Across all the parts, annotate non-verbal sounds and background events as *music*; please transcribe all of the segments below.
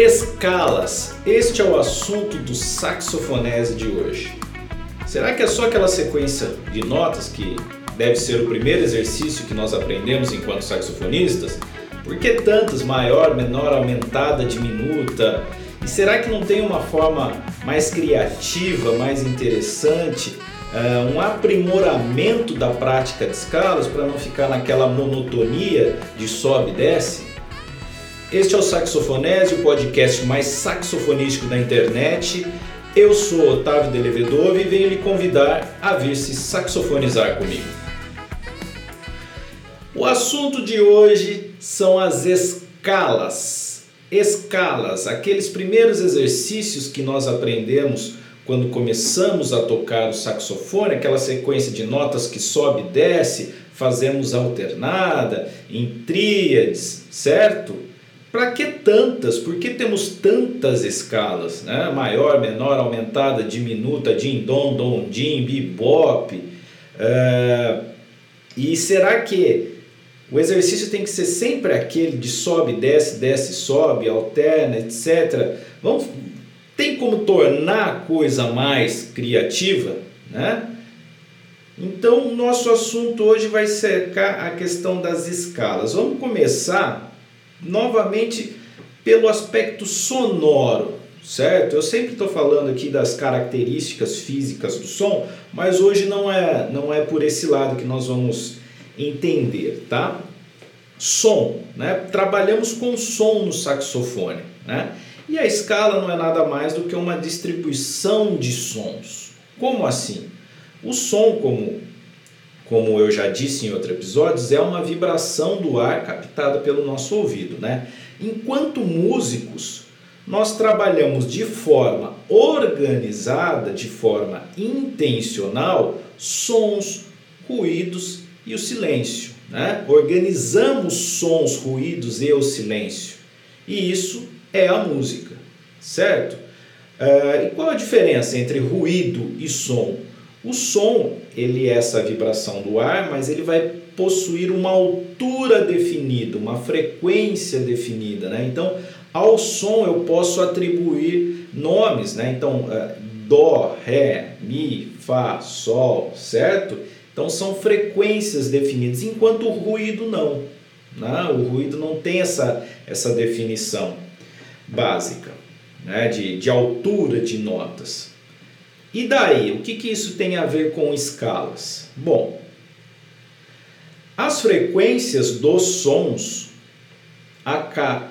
Escalas. Este é o assunto do saxofonese de hoje. Será que é só aquela sequência de notas que deve ser o primeiro exercício que nós aprendemos enquanto saxofonistas? Por que tantas? Maior, menor, aumentada, diminuta? E será que não tem uma forma mais criativa, mais interessante, uh, um aprimoramento da prática de escalas para não ficar naquela monotonia de sobe e desce? Este é o Saxofonese, o podcast mais saxofonístico da internet. Eu sou Otávio Delevedove e venho lhe convidar a vir se saxofonizar comigo. O assunto de hoje são as escalas. Escalas, aqueles primeiros exercícios que nós aprendemos quando começamos a tocar o saxofone, aquela sequência de notas que sobe e desce, fazemos alternada, em tríades, certo? Para que tantas? Por que temos tantas escalas? Né? Maior, menor, aumentada, diminuta, din, dom, dom, din, bebop. É... E será que o exercício tem que ser sempre aquele de sobe, desce, desce, sobe, alterna, etc. Vamos, tem como tornar a coisa mais criativa, né? Então, nosso assunto hoje vai cercar a questão das escalas. Vamos começar novamente pelo aspecto sonoro, certo? Eu sempre estou falando aqui das características físicas do som, mas hoje não é, não é por esse lado que nós vamos entender, tá? Som, né? Trabalhamos com som no saxofone, né? E a escala não é nada mais do que uma distribuição de sons. Como assim? O som, como como eu já disse em outros episódios, é uma vibração do ar captada pelo nosso ouvido. Né? Enquanto músicos, nós trabalhamos de forma organizada, de forma intencional, sons, ruídos e o silêncio. Né? Organizamos sons, ruídos e o silêncio. E isso é a música, certo? Uh, e qual a diferença entre ruído e som? O som, ele é essa vibração do ar, mas ele vai possuir uma altura definida, uma frequência definida, né? Então, ao som eu posso atribuir nomes, né? Então, uh, dó, ré, mi, fá, sol, certo? Então são frequências definidas, enquanto o ruído não. Né? O ruído não tem essa, essa definição básica né? de, de altura de notas. E daí, o que, que isso tem a ver com escalas? Bom, as frequências dos sons,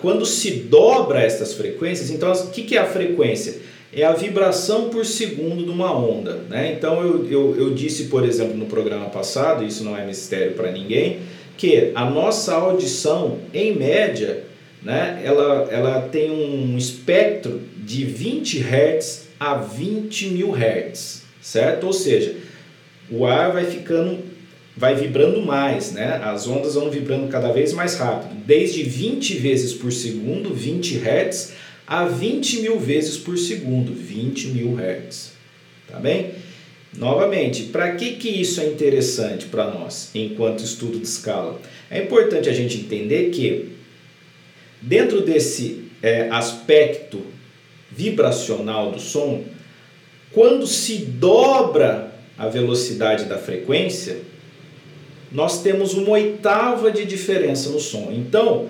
quando se dobra estas frequências, então o que, que é a frequência? É a vibração por segundo de uma onda. Né? Então eu, eu, eu disse, por exemplo, no programa passado, isso não é mistério para ninguém, que a nossa audição, em média, né, ela, ela tem um espectro de 20 Hz a 20 mil Hz, certo? Ou seja, o ar vai ficando, vai vibrando mais, né? As ondas vão vibrando cada vez mais rápido, desde 20 vezes por segundo, 20 Hz, a 20 mil vezes por segundo, 20 mil Hz, tá bem? Novamente, para que, que isso é interessante para nós enquanto estudo de escala? É importante a gente entender que dentro desse é, aspecto vibracional do som, quando se dobra a velocidade da frequência, nós temos uma oitava de diferença no som. Então,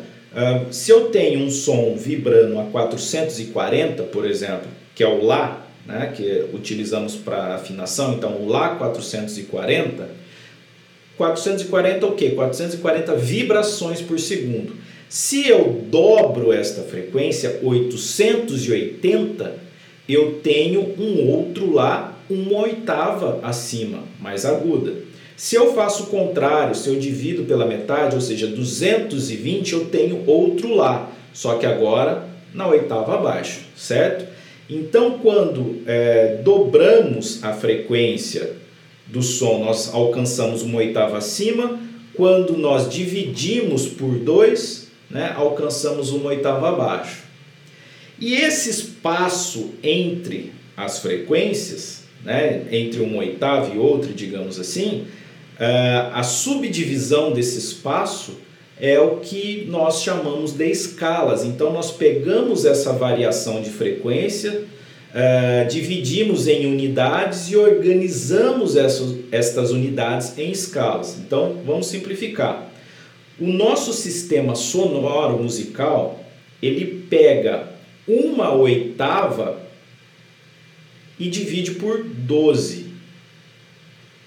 se eu tenho um som vibrando a 440, por exemplo, que é o Lá, né, que utilizamos para afinação, então o Lá 440, 440 o quê? 440 vibrações por segundo. Se eu dobro esta frequência, 880, eu tenho um outro lá, uma oitava acima, mais aguda. Se eu faço o contrário, se eu divido pela metade, ou seja, 220, eu tenho outro lá, só que agora na oitava abaixo, certo? Então, quando é, dobramos a frequência do som, nós alcançamos uma oitava acima. Quando nós dividimos por dois, né, alcançamos uma oitava abaixo. E esse espaço entre as frequências, né, entre uma oitava e outra, digamos assim, uh, a subdivisão desse espaço é o que nós chamamos de escalas. Então, nós pegamos essa variação de frequência, uh, dividimos em unidades e organizamos essas, estas unidades em escalas. Então, vamos simplificar. O nosso sistema sonoro musical ele pega uma oitava e divide por 12,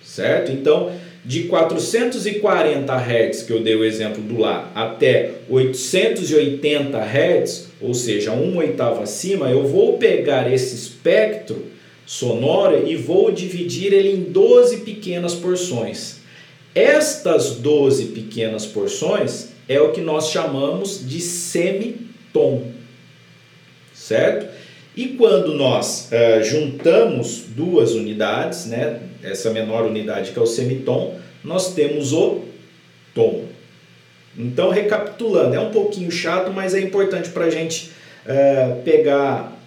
certo? Então, de 440 Hz, que eu dei o exemplo do Lá, até 880 Hz, ou seja, uma oitava acima, eu vou pegar esse espectro sonoro e vou dividir ele em 12 pequenas porções. Estas 12 pequenas porções é o que nós chamamos de semitom, certo? E quando nós uh, juntamos duas unidades, né, essa menor unidade que é o semitom, nós temos o tom. Então, recapitulando, é um pouquinho chato, mas é importante para a gente uh, pegar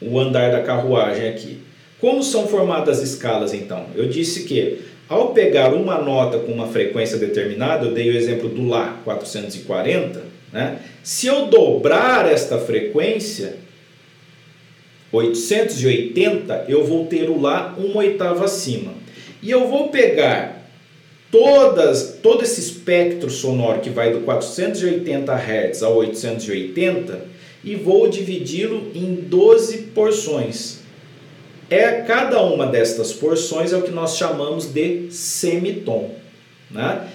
o andar da carruagem aqui. Como são formadas as escalas, então? Eu disse que ao pegar uma nota com uma frequência determinada, eu dei o exemplo do Lá 440, né? se eu dobrar esta frequência, 880, eu vou ter o Lá uma oitava acima. E eu vou pegar todas, todo esse espectro sonoro que vai do 480 Hz ao 880 e vou dividi-lo em 12 porções. É cada uma destas porções é o que nós chamamos de semitom, né?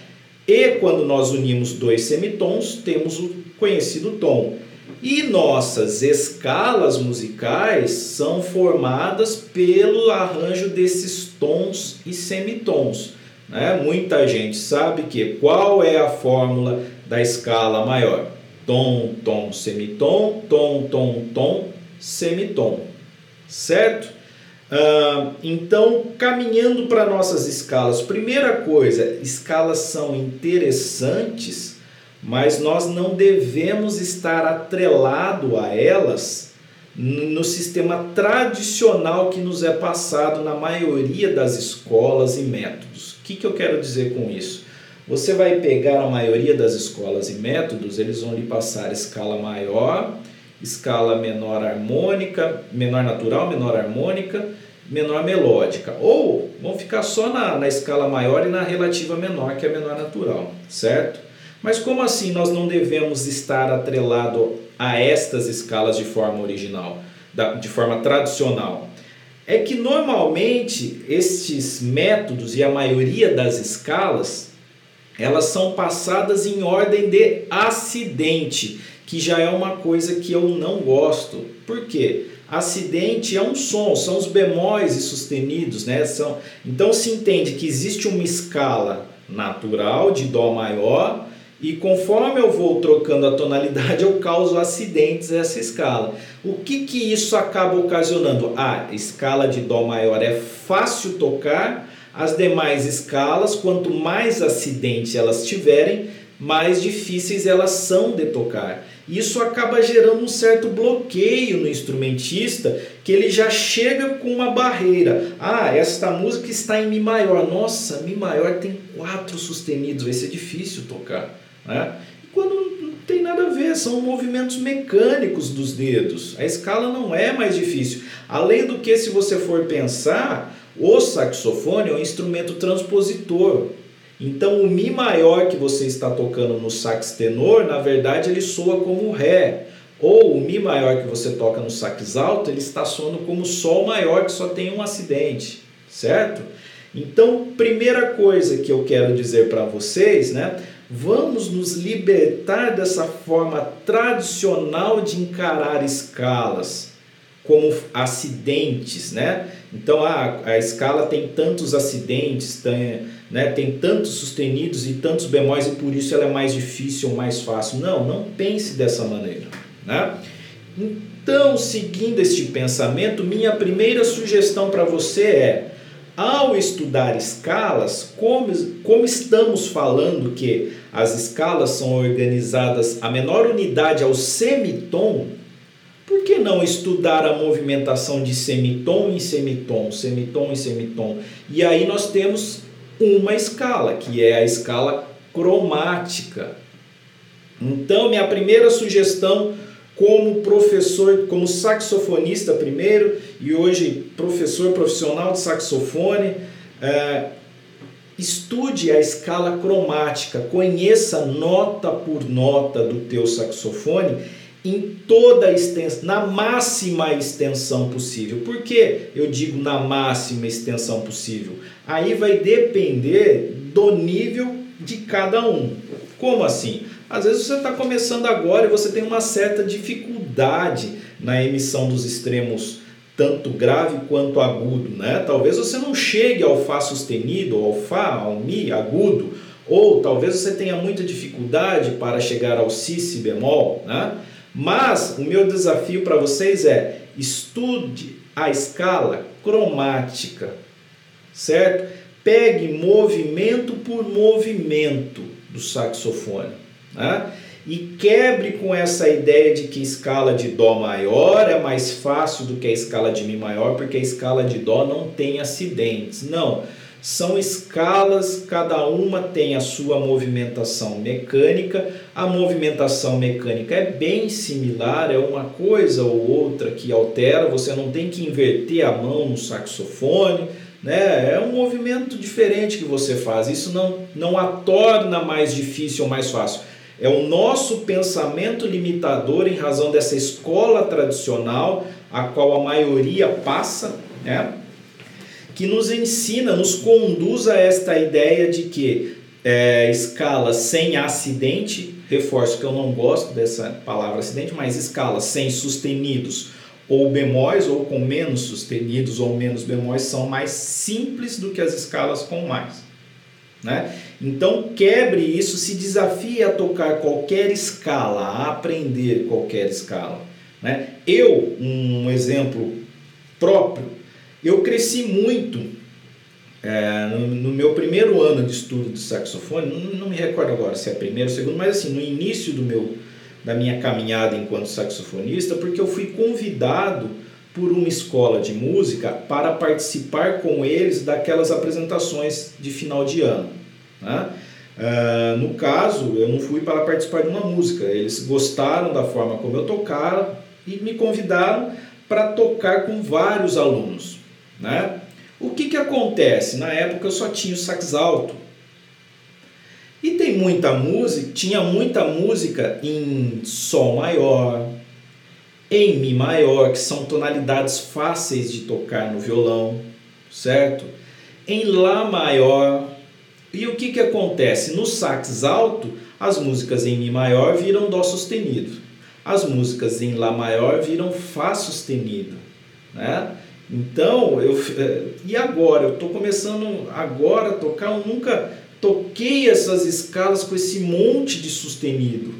E quando nós unimos dois semitons, temos o conhecido tom. E nossas escalas musicais são formadas pelo arranjo desses tons e semitons. Né? Muita gente sabe que qual é a fórmula da escala maior? Tom, tom, semitom, tom, tom, tom, semitom. Certo? Então, caminhando para nossas escalas, primeira coisa, escalas são interessantes mas nós não devemos estar atrelado a elas no sistema tradicional que nos é passado na maioria das escolas e métodos. O que, que eu quero dizer com isso? Você vai pegar a maioria das escolas e métodos, eles vão lhe passar escala maior, escala menor harmônica, menor natural, menor harmônica, menor melódica. Ou vão ficar só na, na escala maior e na relativa menor, que é a menor natural, certo? Mas como assim nós não devemos estar atrelado a estas escalas de forma original, de forma tradicional? É que normalmente estes métodos e a maioria das escalas elas são passadas em ordem de acidente, que já é uma coisa que eu não gosto. Por quê? Acidente é um som, são os bemóis e sustenidos, né? São, então se entende que existe uma escala natural de Dó maior e conforme eu vou trocando a tonalidade, *laughs* eu causo acidentes nessa escala. O que, que isso acaba ocasionando? A escala de Dó maior é fácil tocar, as demais escalas, quanto mais acidente elas tiverem, mais difíceis elas são de tocar. Isso acaba gerando um certo bloqueio no instrumentista, que ele já chega com uma barreira. Ah, esta música está em Mi maior. Nossa, Mi maior tem quatro sustenidos, vai ser difícil tocar. Né? Quando não tem nada a ver, são movimentos mecânicos dos dedos. A escala não é mais difícil. Além do que, se você for pensar, o saxofone é um instrumento transpositor. Então, o Mi maior que você está tocando no sax tenor, na verdade, ele soa como Ré. Ou o Mi maior que você toca no sax alto, ele está soando como Sol maior, que só tem um acidente, certo? Então, primeira coisa que eu quero dizer para vocês, né? Vamos nos libertar dessa forma tradicional de encarar escalas como acidentes, né? Então a, a escala tem tantos acidentes, tem, né, tem tantos sustenidos e tantos bemóis e por isso ela é mais difícil ou mais fácil. Não, não pense dessa maneira, né? Então, seguindo este pensamento, minha primeira sugestão para você é ao estudar escalas, como, como estamos falando que as escalas são organizadas, a menor unidade é o semitom, por que não estudar a movimentação de semitom em semitom, semitom em semitom? E aí nós temos uma escala, que é a escala cromática, Então, minha primeira sugestão como professor, como saxofonista primeiro e hoje professor profissional de saxofone, é, estude a escala cromática, conheça nota por nota do teu saxofone em toda a extensão, na máxima extensão possível. Por que eu digo na máxima extensão possível? Aí vai depender do nível de cada um. Como assim? Às vezes você está começando agora e você tem uma certa dificuldade na emissão dos extremos tanto grave quanto agudo, né? Talvez você não chegue ao Fá sustenido, ao Fá, ao Mi agudo, ou talvez você tenha muita dificuldade para chegar ao Si, Si bemol, né? Mas o meu desafio para vocês é estude a escala cromática, certo? Pegue movimento por movimento do saxofone. Né? E quebre com essa ideia de que escala de Dó maior é mais fácil do que a escala de Mi maior, porque a escala de Dó não tem acidentes. Não, são escalas, cada uma tem a sua movimentação mecânica. A movimentação mecânica é bem similar, é uma coisa ou outra que altera, você não tem que inverter a mão no saxofone. Né? É um movimento diferente que você faz. Isso não, não a torna mais difícil ou mais fácil é o nosso pensamento limitador em razão dessa escola tradicional, a qual a maioria passa, né? Que nos ensina, nos conduz a esta ideia de que é, escala sem acidente, reforço que eu não gosto dessa palavra acidente, mas escala sem sustenidos ou bemóis, ou com menos sustenidos ou menos bemóis, são mais simples do que as escalas com mais. Né? Então quebre isso, se desafie a tocar qualquer escala, a aprender qualquer escala. Né? Eu, um exemplo próprio, eu cresci muito é, no, no, meu primeiro ano de estudo de saxofone, não, não, me recordo agora se é primeiro ou segundo, mas assim, no início do meu, da minha caminhada enquanto saxofonista, porque eu fui convidado por uma escola de música para participar com eles daquelas apresentações de final de ano. Né? Uh, no caso, eu não fui para participar de uma música, eles gostaram da forma como eu tocava e me convidaram para tocar com vários alunos. Né? O que, que acontece? Na época eu só tinha o sax alto. E tem muita música, tinha muita música em Sol maior, em Mi maior, que são tonalidades fáceis de tocar no violão, certo? Em Lá maior. E o que, que acontece? No sax alto, as músicas em Mi maior viram Dó sustenido. As músicas em Lá maior viram Fá sustenido. Né? Então, eu, eh, e agora? Eu estou começando agora a tocar, eu nunca toquei essas escalas com esse monte de sustenido.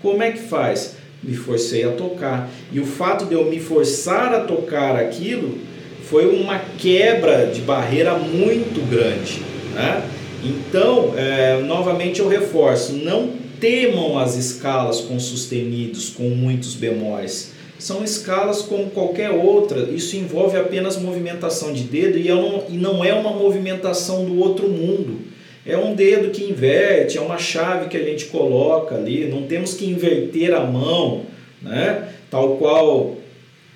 Como é que faz? me forcei a tocar. E o fato de eu me forçar a tocar aquilo foi uma quebra de barreira muito grande. Né? Então, é, novamente eu reforço: não temam as escalas com sustenidos, com muitos bemóis. São escalas como qualquer outra, isso envolve apenas movimentação de dedo e, não, e não é uma movimentação do outro mundo. É um dedo que inverte, é uma chave que a gente coloca ali, não temos que inverter a mão, né? Tal qual,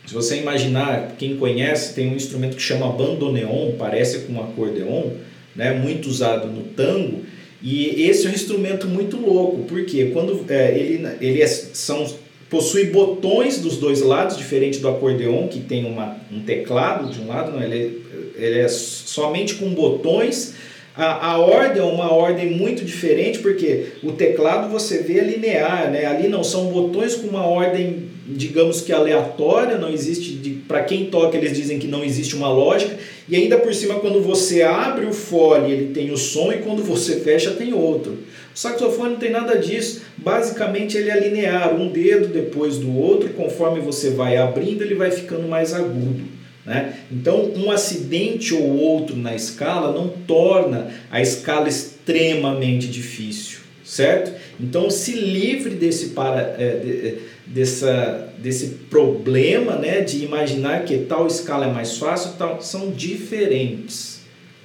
se você imaginar, quem conhece, tem um instrumento que chama bandoneon, parece com um acordeon, né? Muito usado no tango, e esse é um instrumento muito louco, porque quando é, ele, ele é, são, possui botões dos dois lados, diferente do acordeon, que tem uma, um teclado de um lado, não, ele, é, ele é somente com botões a, a ordem é uma ordem muito diferente, porque o teclado você vê linear, né? ali não são botões com uma ordem, digamos que aleatória, não existe, para quem toca eles dizem que não existe uma lógica, e ainda por cima quando você abre o fole ele tem o som e quando você fecha tem outro. O saxofone não tem nada disso, basicamente ele é linear, um dedo depois do outro, conforme você vai abrindo ele vai ficando mais agudo. Né? Então, um acidente ou outro na escala não torna a escala extremamente difícil, certo? Então, se livre desse, para, é, de, é, dessa, desse problema né, de imaginar que tal escala é mais fácil, tal, são diferentes.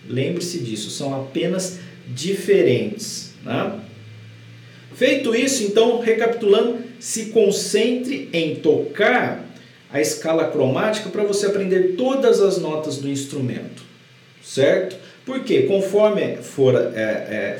Lembre-se disso, são apenas diferentes. Né? Feito isso, então, recapitulando, se concentre em tocar a escala cromática para você aprender todas as notas do instrumento, certo? Porque conforme for é, é,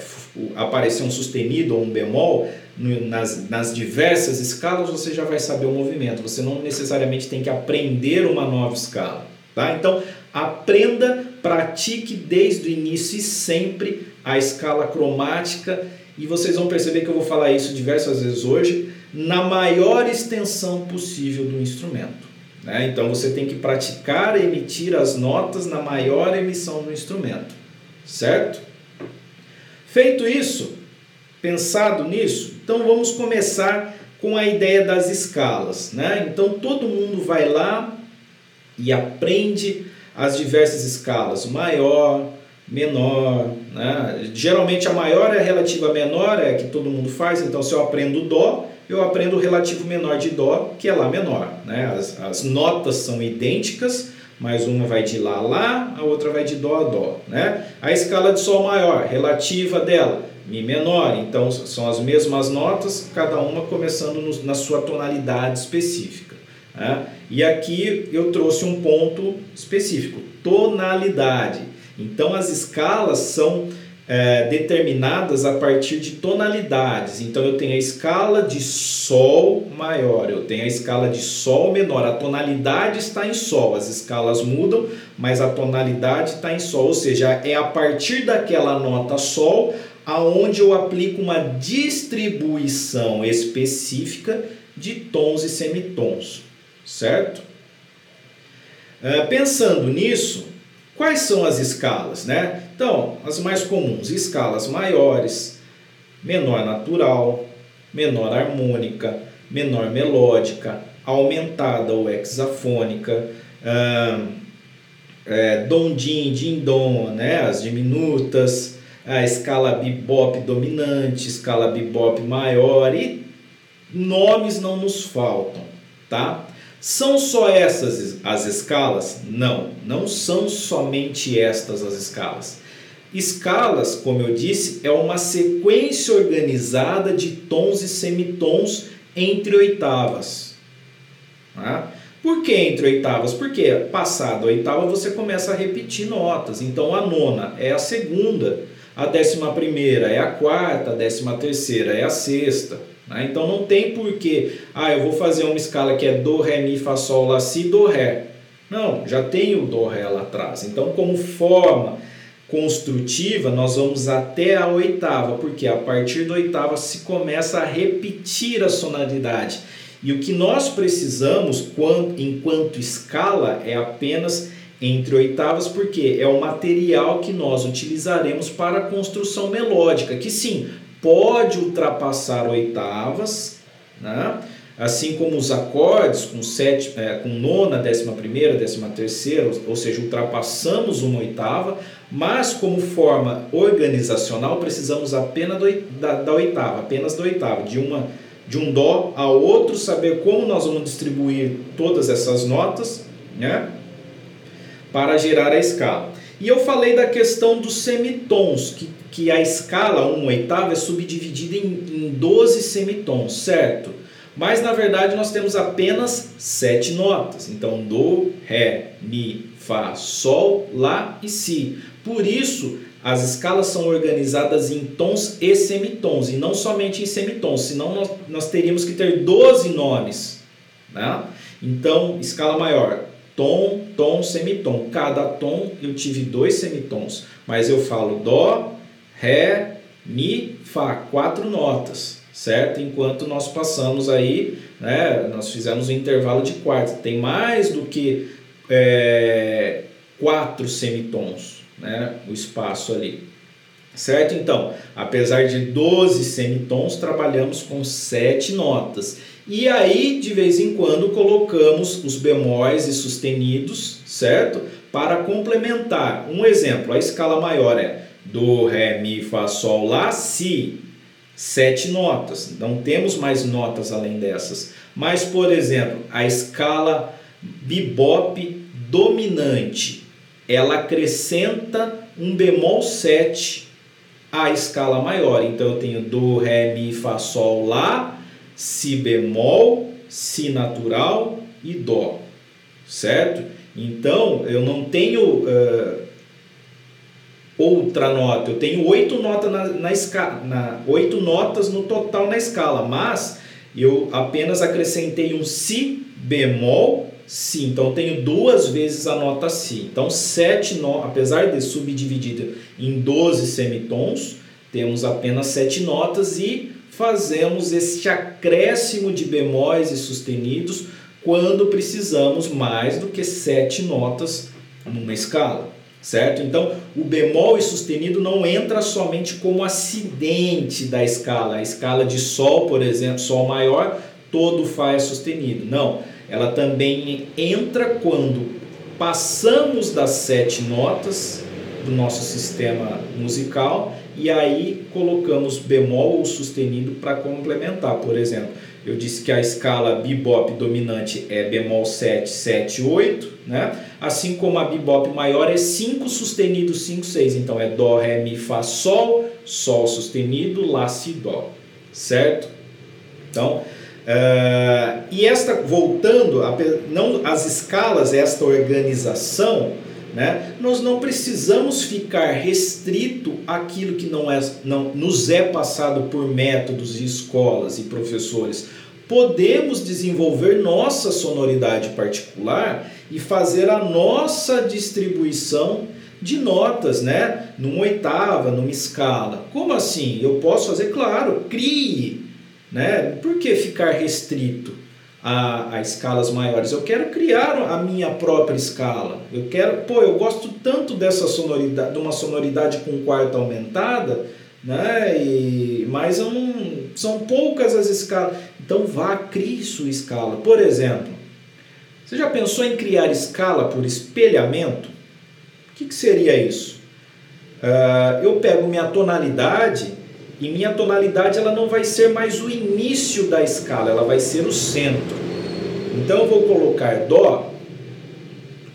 aparecer um sustenido ou um bemol, nas, nas diversas escalas você já vai saber o movimento, você não necessariamente tem que aprender uma nova escala. Tá? Então, aprenda, pratique desde o início e sempre a escala cromática e vocês vão perceber que eu vou falar isso diversas vezes hoje, na maior extensão possível do instrumento. Né? Então você tem que praticar emitir as notas na maior emissão do instrumento, certo? Feito isso, pensado nisso, então vamos começar com a ideia das escalas. Né? Então todo mundo vai lá e aprende as diversas escalas, maior, menor, né? Geralmente a maior é relativa a menor, é a que todo mundo faz, então se eu aprendo Dó, eu aprendo o relativo menor de Dó, que é Lá menor. Né? As, as notas são idênticas, mas uma vai de Lá a Lá, a outra vai de Dó a Dó. Né? A escala de Sol maior, relativa dela, Mi menor, então são as mesmas notas, cada uma começando no, na sua tonalidade específica. Né? E aqui eu trouxe um ponto específico, tonalidade. Então as escalas são é, determinadas a partir de tonalidades. Então eu tenho a escala de Sol maior, eu tenho a escala de Sol menor. A tonalidade está em Sol, as escalas mudam, mas a tonalidade está em Sol. Ou seja, é a partir daquela nota Sol aonde eu aplico uma distribuição específica de tons e semitons, certo? É, pensando nisso, Quais são as escalas, né? Então, as mais comuns, escalas maiores, menor natural, menor harmônica, menor melódica, aumentada ou hexafônica, hum, é, dom din, din dom, né? As diminutas, a escala bebop dominante, escala bebop maior e nomes não nos faltam, tá? São só essas as escalas? Não, não são somente estas as escalas. Escalas, como eu disse, é uma sequência organizada de tons e semitons entre oitavas. Tá? Por que entre oitavas? Porque passado a oitava você começa a repetir notas. Então a nona é a segunda, a décima primeira é a quarta, a décima terceira é a sexta. Né? Então não tem porquê, ah, eu vou fazer uma escala que é Do, Ré, Mi, Fá, Sol, Lá, Si, Do, Ré. Não, já tem o Do, Ré lá atrás. Então, como forma construtiva, nós vamos até a oitava, porque a partir da oitava se começa a repetir a sonoridade. E o que nós precisamos enquanto escala é apenas entre oitavas, porque é o material que nós utilizaremos para a construção melódica, que sim, pode ultrapassar oitavas, né? assim como os acordes com, sete, é, com nona, décima primeira, décima terceira, ou seja, ultrapassamos uma oitava, mas como forma organizacional precisamos apenas do, da, da oitava, apenas da oitava, de uma de um dó a outro, saber como nós vamos distribuir todas essas notas, né, para gerar a escala. E eu falei da questão dos semitons, que, que a escala 1 oitava é subdividida em, em 12 semitons, certo? Mas na verdade nós temos apenas sete notas. Então, Do, Ré, Mi, Fá, Sol, Lá e Si. Por isso, as escalas são organizadas em tons e semitons, e não somente em semitons, senão nós, nós teríamos que ter 12 nomes. Né? Então, escala maior, tom, tom, semitom. Cada tom eu tive dois semitons, mas eu falo dó, ré, mi, fá, quatro notas, certo? Enquanto nós passamos aí, né, nós fizemos um intervalo de quarta, tem mais do que é, quatro semitons, né, o espaço ali. Certo? Então, apesar de 12 semitons, trabalhamos com sete notas. E aí, de vez em quando, colocamos os bemóis e sustenidos, certo? Para complementar. Um exemplo, a escala maior é Do, Ré, Mi, Fá, Sol, Lá, Si. Sete notas. Não temos mais notas além dessas. Mas, por exemplo, a escala bebop dominante, ela acrescenta um bemol 7 a escala maior. Então eu tenho Do, Ré, Mi, Fá, Sol, Lá, Si bemol, Si natural e Dó, certo? Então eu não tenho uh, outra nota, eu tenho oito notas na, na escala, na, oito notas no total na escala, mas eu apenas acrescentei um Si bemol Si. Então, eu tenho duas vezes a nota Si. Então, sete no... apesar de subdividido em 12 semitons, temos apenas sete notas e fazemos este acréscimo de bemóis e sustenidos quando precisamos mais do que sete notas numa escala, certo? Então, o bemol e sustenido não entra somente como acidente da escala. A escala de sol, por exemplo, sol maior, todo fá é sustenido. Não, ela também entra quando passamos das sete notas do nosso sistema musical e aí colocamos bemol ou sustenido para complementar. Por exemplo, eu disse que a escala bebop dominante é bemol 7, 7, 8, né? Assim como a bebop maior é 5 sustenido, 5, 6. Então é dó, ré, mi, fá, sol, sol sustenido, lá, si, dó, certo? Então, Uh, e esta, voltando, não as escalas, esta organização, né, nós não precisamos ficar restrito àquilo que não, é, não nos é passado por métodos e escolas e professores. Podemos desenvolver nossa sonoridade particular e fazer a nossa distribuição de notas, né? Numa oitava, numa escala. Como assim? Eu posso fazer? Claro, crie né? Por que ficar restrito a, a escalas maiores? Eu quero criar a minha própria escala. Eu quero, pô, eu gosto tanto dessa sonoridade, de uma sonoridade com quarta aumentada, né? E, mas eu não, são poucas as escalas. Então vá, crie sua escala. Por exemplo, você já pensou em criar escala por espelhamento? O que, que seria isso? Uh, eu pego minha tonalidade e minha tonalidade ela não vai ser mais o início da escala, ela vai ser o centro. Então eu vou colocar Dó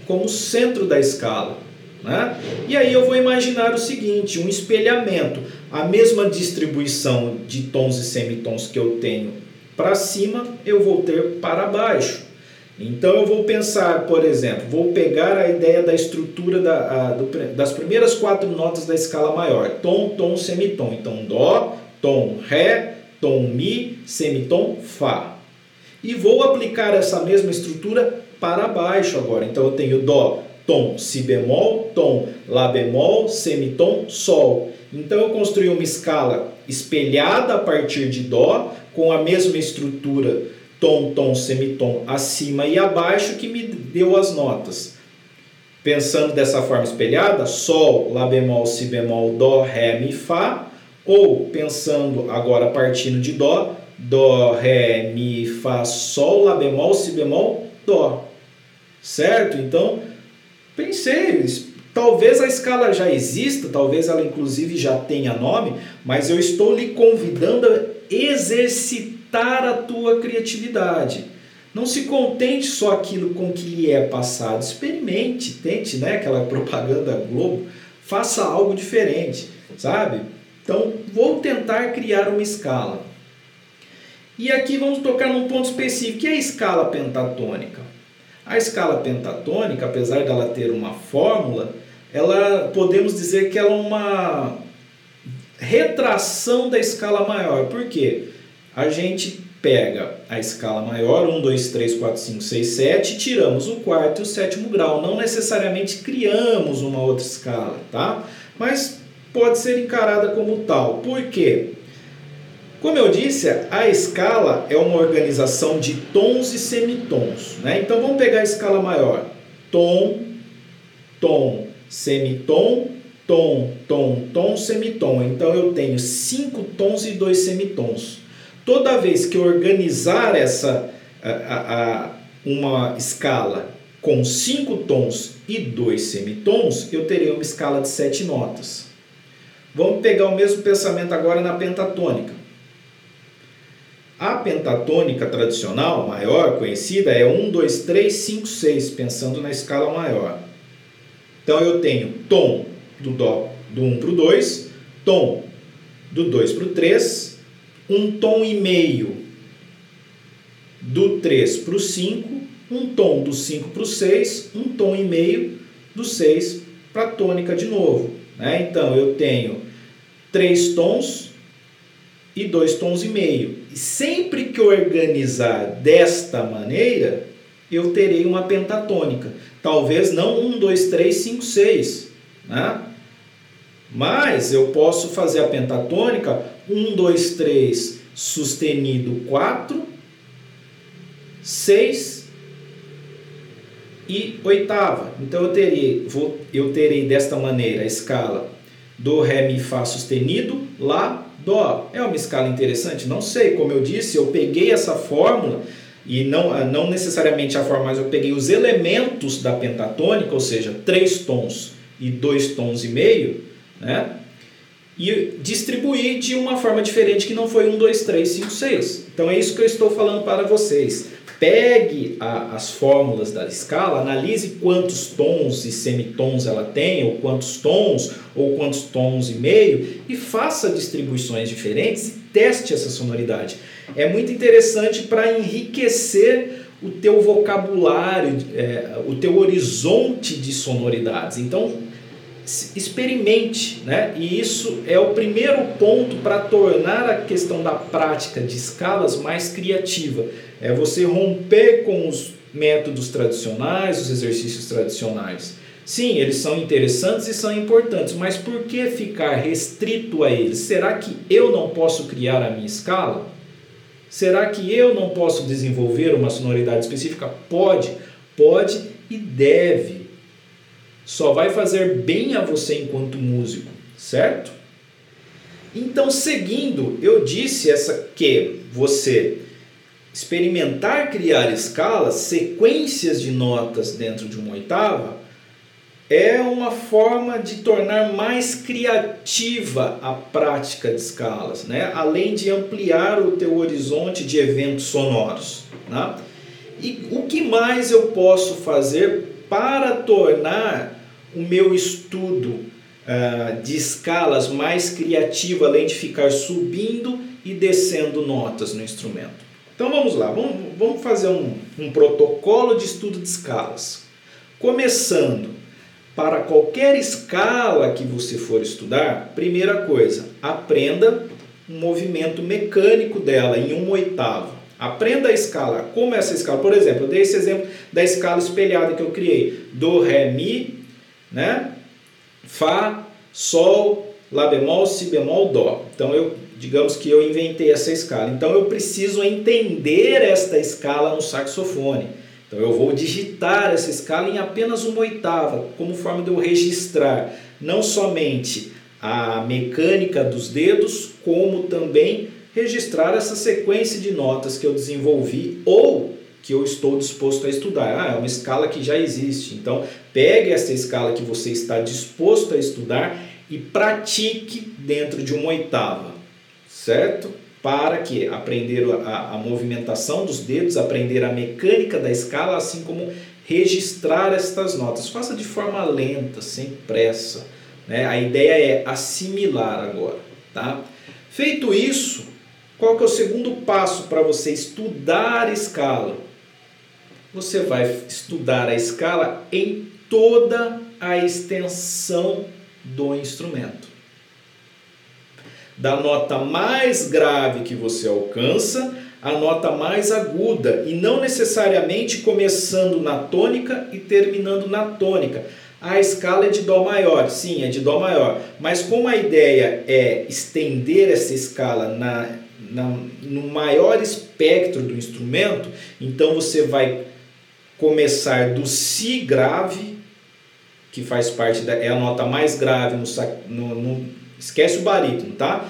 como centro da escala. Né? E aí eu vou imaginar o seguinte, um espelhamento. A mesma distribuição de tons e semitons que eu tenho para cima, eu vou ter para baixo. Então eu vou pensar, por exemplo, vou pegar a ideia da estrutura da, a, do, das primeiras quatro notas da escala maior: tom, tom, semitom. Então dó, tom, ré, tom, mi, semitom, fá. E vou aplicar essa mesma estrutura para baixo agora. Então eu tenho dó, tom, si bemol, tom, lá bemol, semitom, sol. Então eu construí uma escala espelhada a partir de dó com a mesma estrutura tom, tom, semitom acima e abaixo que me deu as notas. Pensando dessa forma espelhada, Sol, Lá bemol, Si bemol, Dó, Ré, Mi, Fá. Ou pensando agora partindo de Dó, Dó, Ré, Mi, Fá, Sol, Lá bemol, Si bemol, Dó. Certo? Então, pensei, talvez a escala já exista, talvez ela inclusive já tenha nome, mas eu estou lhe convidando a exercitar aumentar a tua criatividade. Não se contente só aquilo com que lhe é passado. Experimente, tente, né? Aquela *laughs* propaganda Globo. Faça algo diferente, sabe? Então, vou tentar criar uma escala. E aqui vamos tocar num ponto específico, que é a escala pentatônica. A escala pentatônica, apesar dela ter uma fórmula, ela podemos dizer que ela é uma retração da escala maior. Por quê? A gente pega a escala maior, 1, 2, 3, 4, 5, 6, 7, tiramos o quarto e o sétimo grau. Não necessariamente criamos uma outra escala, tá? Mas pode ser encarada como tal. Por quê? Como eu disse, a escala é uma organização de tons e semitons. Né? Então vamos pegar a escala maior: tom, tom, semitom, tom, tom, tom, semitom. Então eu tenho cinco tons e dois semitons. Toda vez que eu organizar essa a, a, a, uma escala com cinco tons e dois semitons, eu terei uma escala de sete notas. Vamos pegar o mesmo pensamento agora na pentatônica. A pentatônica tradicional, maior, conhecida, é 1, 2, 3, 5, 6, pensando na escala maior. Então eu tenho tom do Dó do 1 para o 2, tom do 2 para o 3, um tom e meio do 3 para o 5, um tom do 5 para o 6, um tom e meio do 6 para a tônica de novo. Né? Então eu tenho três tons e dois tons e meio. E sempre que organizar desta maneira, eu terei uma pentatônica. Talvez não 1, 2, 3, 5, 6. Né? Mas eu posso fazer a pentatônica 1, 2, 3, sustenido 4, 6 e oitava. Então eu terei, vou, eu terei desta maneira a escala do Ré, Mi, Fá sustenido, Lá, Dó. É uma escala interessante? Não sei. Como eu disse, eu peguei essa fórmula e não, não necessariamente a forma, mas eu peguei os elementos da pentatônica, ou seja, três tons e dois tons e meio, né? E distribuí de uma forma diferente que não foi um, dois, três, cinco, seis. Então é isso que eu estou falando para vocês. Pegue a, as fórmulas da escala, analise quantos tons e semitons ela tem, ou quantos tons, ou quantos tons e meio, e faça distribuições diferentes e teste essa sonoridade. É muito interessante para enriquecer o teu vocabulário, é, o teu horizonte de sonoridades. Então, experimente, né? E isso é o primeiro ponto para tornar a questão da prática de escalas mais criativa. É você romper com os métodos tradicionais, os exercícios tradicionais. Sim, eles são interessantes e são importantes, mas por que ficar restrito a eles? Será que eu não posso criar a minha escala? Será que eu não posso desenvolver uma sonoridade específica? Pode, pode e deve só vai fazer bem a você enquanto músico, certo? Então, seguindo, eu disse essa que você experimentar criar escalas, sequências de notas dentro de uma oitava, é uma forma de tornar mais criativa a prática de escalas, né? além de ampliar o teu horizonte de eventos sonoros. Né? E o que mais eu posso fazer para tornar o meu estudo uh, de escalas mais criativo, além de ficar subindo e descendo notas no instrumento. Então vamos lá, vamos, vamos fazer um, um protocolo de estudo de escalas. Começando, para qualquer escala que você for estudar, primeira coisa, aprenda um movimento mecânico dela em uma oitava. Aprenda a escala. Como é essa escala? Por exemplo, eu dei esse exemplo da escala espelhada que eu criei. Do, Ré, Mi, né? Fá, Sol, Lá bemol, Si bemol, Dó. Então eu, digamos que eu inventei essa escala. Então eu preciso entender esta escala no saxofone. Então eu vou digitar essa escala em apenas uma oitava, como forma de eu registrar não somente a mecânica dos dedos, como também registrar essa sequência de notas que eu desenvolvi ou que eu estou disposto a estudar. Ah, é uma escala que já existe. Então, pegue essa escala que você está disposto a estudar e pratique dentro de uma oitava, certo? Para que aprender a, a movimentação dos dedos, aprender a mecânica da escala, assim como registrar estas notas. Faça de forma lenta, sem pressa. Né? A ideia é assimilar agora, tá? Feito isso, qual que é o segundo passo para você estudar escala? Você vai estudar a escala em toda a extensão do instrumento. Da nota mais grave que você alcança à nota mais aguda e não necessariamente começando na tônica e terminando na tônica. A escala é de Dó maior, sim, é de Dó maior, mas como a ideia é estender essa escala na na, no maior espectro do instrumento, então você vai começar do Si grave, que faz parte da. é a nota mais grave no, no, no esquece o barítono, tá?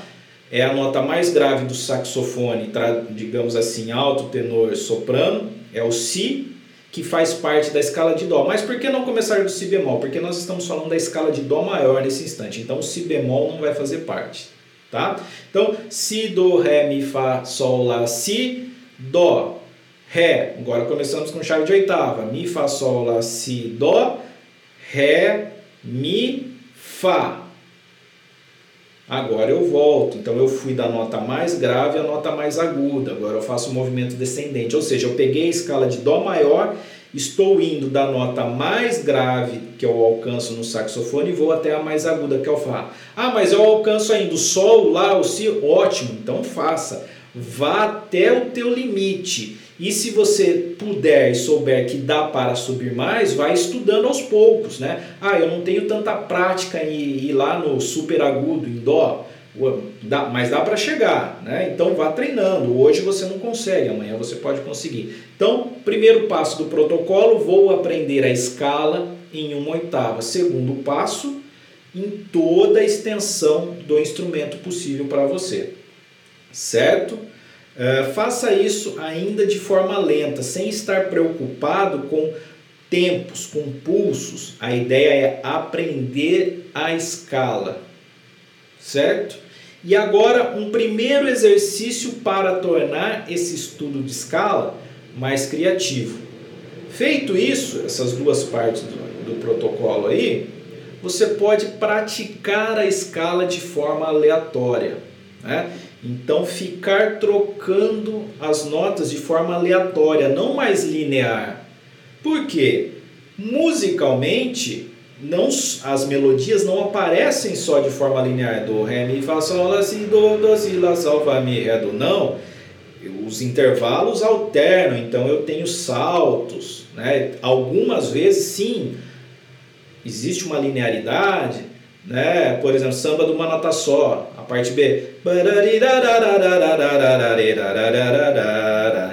É a nota mais grave do saxofone, digamos assim, alto, tenor, soprano, é o Si, que faz parte da escala de Dó. Mas por que não começar do Si bemol? Porque nós estamos falando da escala de Dó maior nesse instante, então o Si bemol não vai fazer parte tá? Então, si, do, ré, mi, fá, sol, lá, si, dó, ré. Agora começamos com chave de oitava. Mi, fá, sol, lá, si, dó, ré, mi, fá. Agora eu volto, então eu fui da nota mais grave à nota mais aguda, agora eu faço um movimento descendente, ou seja, eu peguei a escala de Dó maior, estou indo da nota mais grave que eu alcanço no saxofone e vou até a mais aguda que é o Fá. Ah, mas eu alcanço ainda o Sol, Lá, o Si, ótimo, então faça. Vá até o teu limite. E se você puder e souber que dá para subir mais, vai estudando aos poucos, né? Ah, eu não tenho tanta prática em ir lá no super agudo, em dó, dá, mas dá para chegar, né? Então vá treinando. Hoje você não consegue, amanhã você pode conseguir. Então, primeiro passo do protocolo, vou aprender a escala em uma oitava. Segundo passo, em toda a extensão do instrumento possível para você, certo? Uh, faça isso ainda de forma lenta, sem estar preocupado com tempos, com pulsos. A ideia é aprender a escala, certo? E agora, um primeiro exercício para tornar esse estudo de escala mais criativo. Feito isso, essas duas partes do, do protocolo aí, você pode praticar a escala de forma aleatória. Né? Então, ficar trocando as notas de forma aleatória, não mais linear. Por quê? Musicalmente, não, as melodias não aparecem só de forma linear. Do, ré, mi, fá, sol, lá, si, do, do, si, lá, sol, fá, mi, ré, do. Não. Os intervalos alternam, então eu tenho saltos. Né? Algumas vezes, sim, existe uma linearidade, né? Por exemplo, samba de uma nota só, a parte B.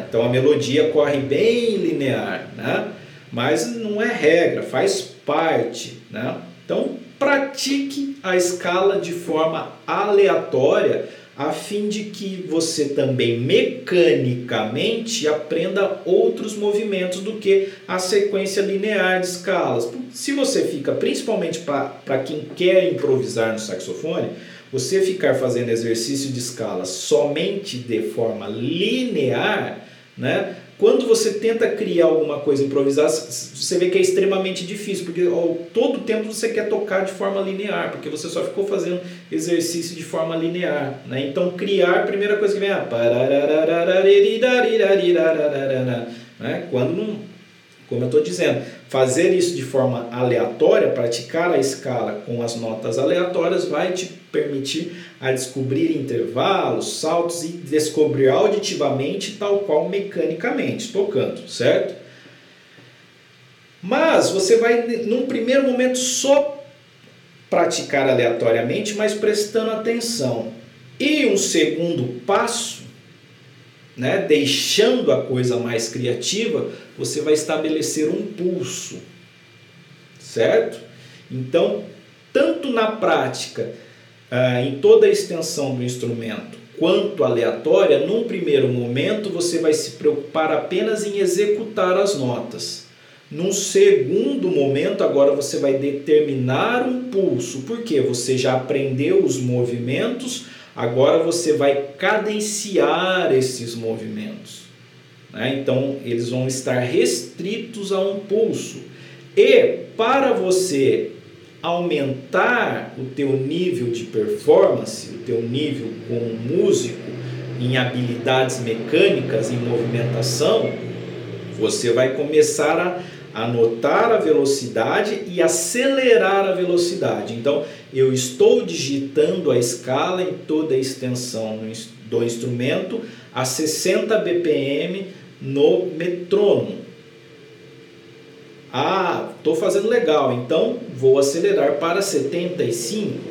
Então a melodia corre bem linear, né? Mas não é regra, faz parte, né? Então pratique a escala de forma aleatória a fim de que você também mecanicamente aprenda outros movimentos do que a sequência linear de escalas. Se você fica, principalmente para quem quer improvisar no saxofone, você ficar fazendo exercício de escala somente de forma linear, né? Quando você tenta criar alguma coisa improvisada, você vê que é extremamente difícil, porque ó, todo tempo você quer tocar de forma linear, porque você só ficou fazendo exercício de forma linear. Né? Então, criar, a primeira coisa que vem é. Né? Quando não. Como eu estou dizendo, fazer isso de forma aleatória, praticar a escala com as notas aleatórias, vai te permitir a descobrir intervalos, saltos e descobrir auditivamente tal qual mecanicamente, tocando, certo? Mas você vai num primeiro momento só praticar aleatoriamente, mas prestando atenção. E um segundo passo, né, deixando a coisa mais criativa, você vai estabelecer um pulso, certo? Então, tanto na prática ah, em toda a extensão do instrumento quanto aleatória, num primeiro momento você vai se preocupar apenas em executar as notas. Num segundo momento, agora você vai determinar um pulso, porque você já aprendeu os movimentos, agora você vai cadenciar esses movimentos. Né? Então, eles vão estar restritos a um pulso. E para você aumentar o teu nível de performance, o teu nível como músico em habilidades mecânicas, em movimentação, você vai começar a anotar a velocidade e acelerar a velocidade. Então, eu estou digitando a escala em toda a extensão do instrumento a 60 BPM no metrônomo. Ah, estou fazendo legal, então vou acelerar para 75.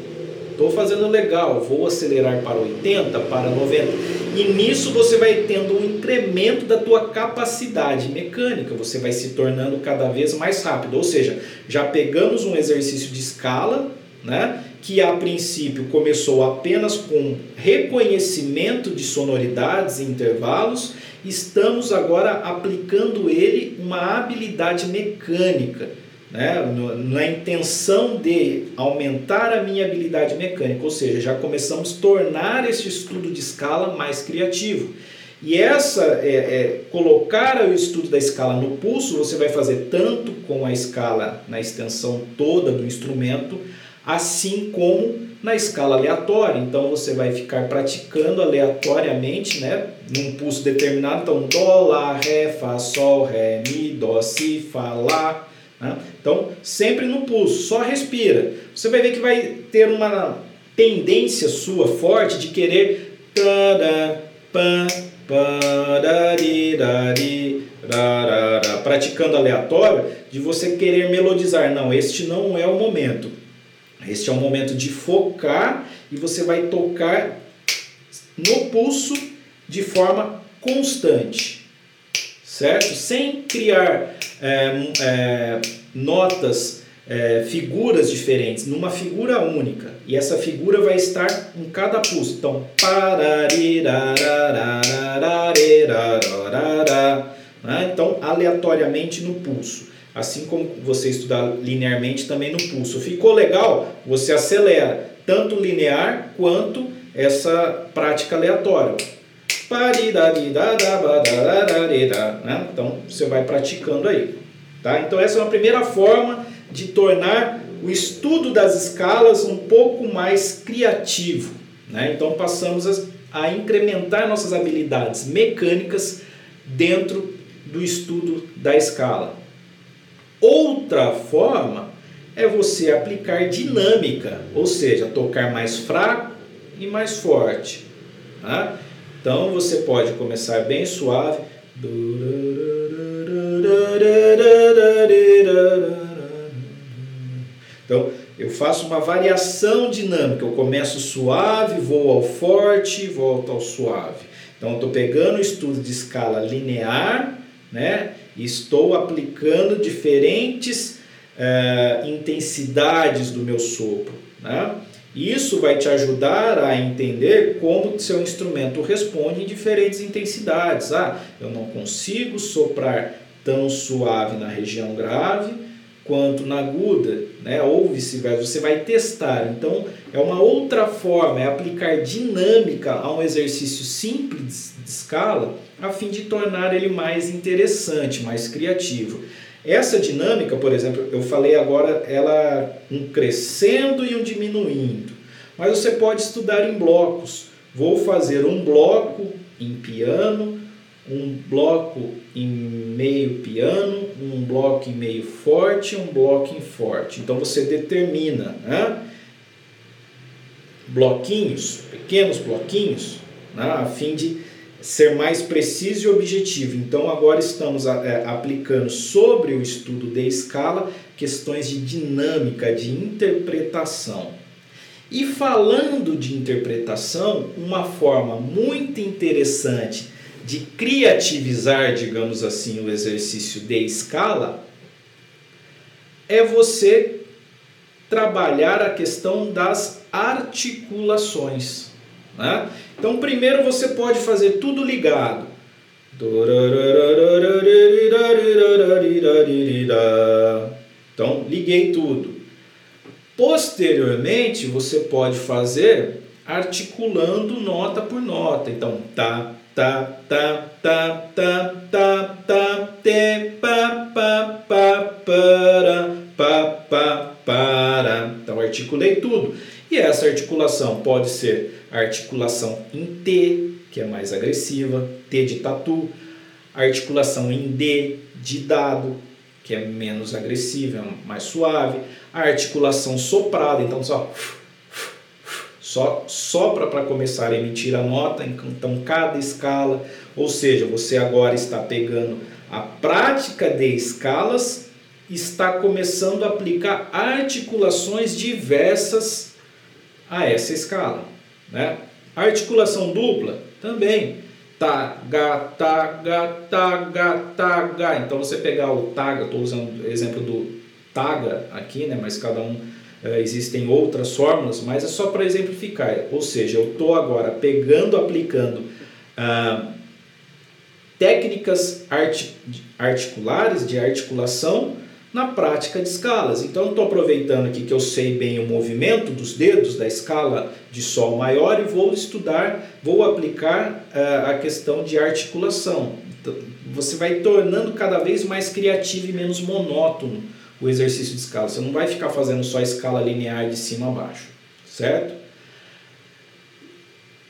Estou fazendo legal, vou acelerar para 80, para 90. E nisso você vai tendo um incremento da tua capacidade mecânica, você vai se tornando cada vez mais rápido. Ou seja, já pegamos um exercício de escala, né, que a princípio começou apenas com reconhecimento de sonoridades e intervalos estamos agora aplicando ele uma habilidade mecânica, né? na intenção de aumentar a minha habilidade mecânica, ou seja, já começamos a tornar esse estudo de escala mais criativo. E essa é, é, colocar o estudo da escala no pulso, você vai fazer tanto com a escala na extensão toda do instrumento, assim como na escala aleatória. Então você vai ficar praticando aleatoriamente, né, num pulso determinado. Então dó, lá, ré, fá, sol, ré, mi, dó, si, fá, lá. Né? Então sempre no pulso, só respira. Você vai ver que vai ter uma tendência sua forte de querer praticando aleatório, de você querer melodizar. Não, este não é o momento. Este é o momento de focar e você vai tocar no pulso de forma constante, certo? Sem criar é, é, notas, é, figuras diferentes, numa figura única. E essa figura vai estar em cada pulso. Então, então aleatoriamente no pulso. Assim como você estudar linearmente também no pulso. Ficou legal? Você acelera, tanto linear quanto essa prática aleatória. Né? Então você vai praticando aí. Tá? Então essa é uma primeira forma de tornar o estudo das escalas um pouco mais criativo. Né? Então passamos a, incrementar nossas habilidades mecânicas dentro do estudo da escala. Outra forma é você aplicar dinâmica, ou seja, tocar mais fraco e mais forte. Tá? Então você pode começar bem suave. Então eu faço uma variação dinâmica. Eu começo suave, vou ao forte, volto ao suave. Então estou pegando o estudo de escala linear, né? estou aplicando diferentes uh, intensidades do meu sopro. Né? Isso vai te ajudar a entender como seu instrumento responde em diferentes intensidades. Ah, eu não consigo soprar tão suave na região grave quanto na aguda, né? ou vice-versa. Você vai testar. Então, é uma outra forma, é aplicar dinâmica a um exercício simples de escala a fim de tornar ele mais interessante, mais criativo. Essa dinâmica, por exemplo, eu falei agora, ela um crescendo e um diminuindo. Mas você pode estudar em blocos. Vou fazer um bloco em piano, um bloco em meio piano, um bloco em meio forte, um bloco em forte. Então você determina né? bloquinhos, pequenos bloquinhos, né? a fim de ser mais preciso e objetivo. Então, agora estamos é, aplicando sobre o estudo de escala questões de dinâmica, de interpretação. E falando de interpretação, uma forma muito interessante de criativizar, digamos assim, o exercício de escala é você trabalhar a questão das articulações. Né? Então, primeiro você pode fazer tudo ligado. Então, liguei tudo. Posteriormente, você pode fazer articulando nota por nota. Então, tá, tá, tá, tá, tá, tá, tá, te, pa, pa, pa, para, pa, pa, para. Então, articulei tudo. E essa articulação pode ser articulação em T, que é mais agressiva, T de tatu, articulação em D de dado, que é menos agressiva, mais suave, a articulação soprada, então só só sopra para começar a emitir a nota, então cada escala, ou seja, você agora está pegando a prática de escalas, está começando a aplicar articulações diversas a essa escala. Né? Articulação dupla também. Ta, ga, ta, ga, ta, ga, ta, ga. Então você pegar o taga, estou usando o exemplo do taga aqui, né? mas cada um é, existem outras fórmulas, mas é só para exemplificar. Ou seja, eu estou agora pegando, aplicando ah, técnicas art, articulares de articulação na prática de escalas. Então, estou aproveitando aqui que eu sei bem o movimento dos dedos da escala de Sol maior e vou estudar, vou aplicar uh, a questão de articulação. Então, você vai tornando cada vez mais criativo e menos monótono o exercício de escala. Você não vai ficar fazendo só escala linear de cima a baixo, certo?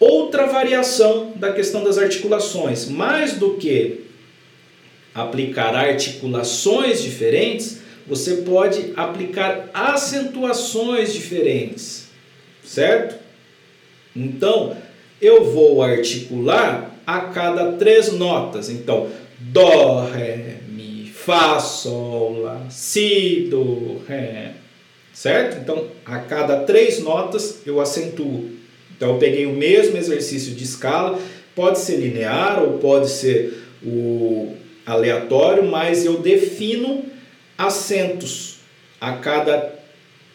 Outra variação da questão das articulações, mais do que aplicar articulações diferentes, você pode aplicar acentuações diferentes, certo? Então, eu vou articular a cada três notas. Então, Dó, Ré, Mi, Fá, Sol, Lá, Si, Do, Ré. Certo? Então, a cada três notas eu acentuo. Então, eu peguei o mesmo exercício de escala, pode ser linear ou pode ser o aleatório, mas eu defino acentos. A cada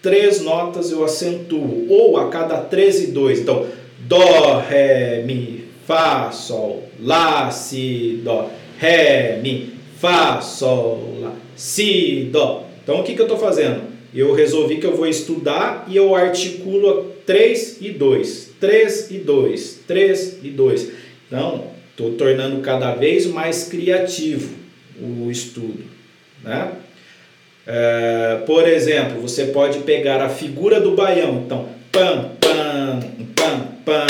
três notas eu acentuo, ou a cada três e dois. Então, Dó, Ré, Mi, Fá, Sol, Lá, Si, Dó, Ré, Mi, Fá, Sol, Lá, Si, Dó. Então o que, que eu estou fazendo? Eu resolvi que eu vou estudar e eu articulo 3 e 2, 3 e 2, 3 e 2. Então, estou tornando cada vez mais criativo o estudo. Né? É, por exemplo, você pode pegar a figura do baião. Então, pam, pam, pam, pam,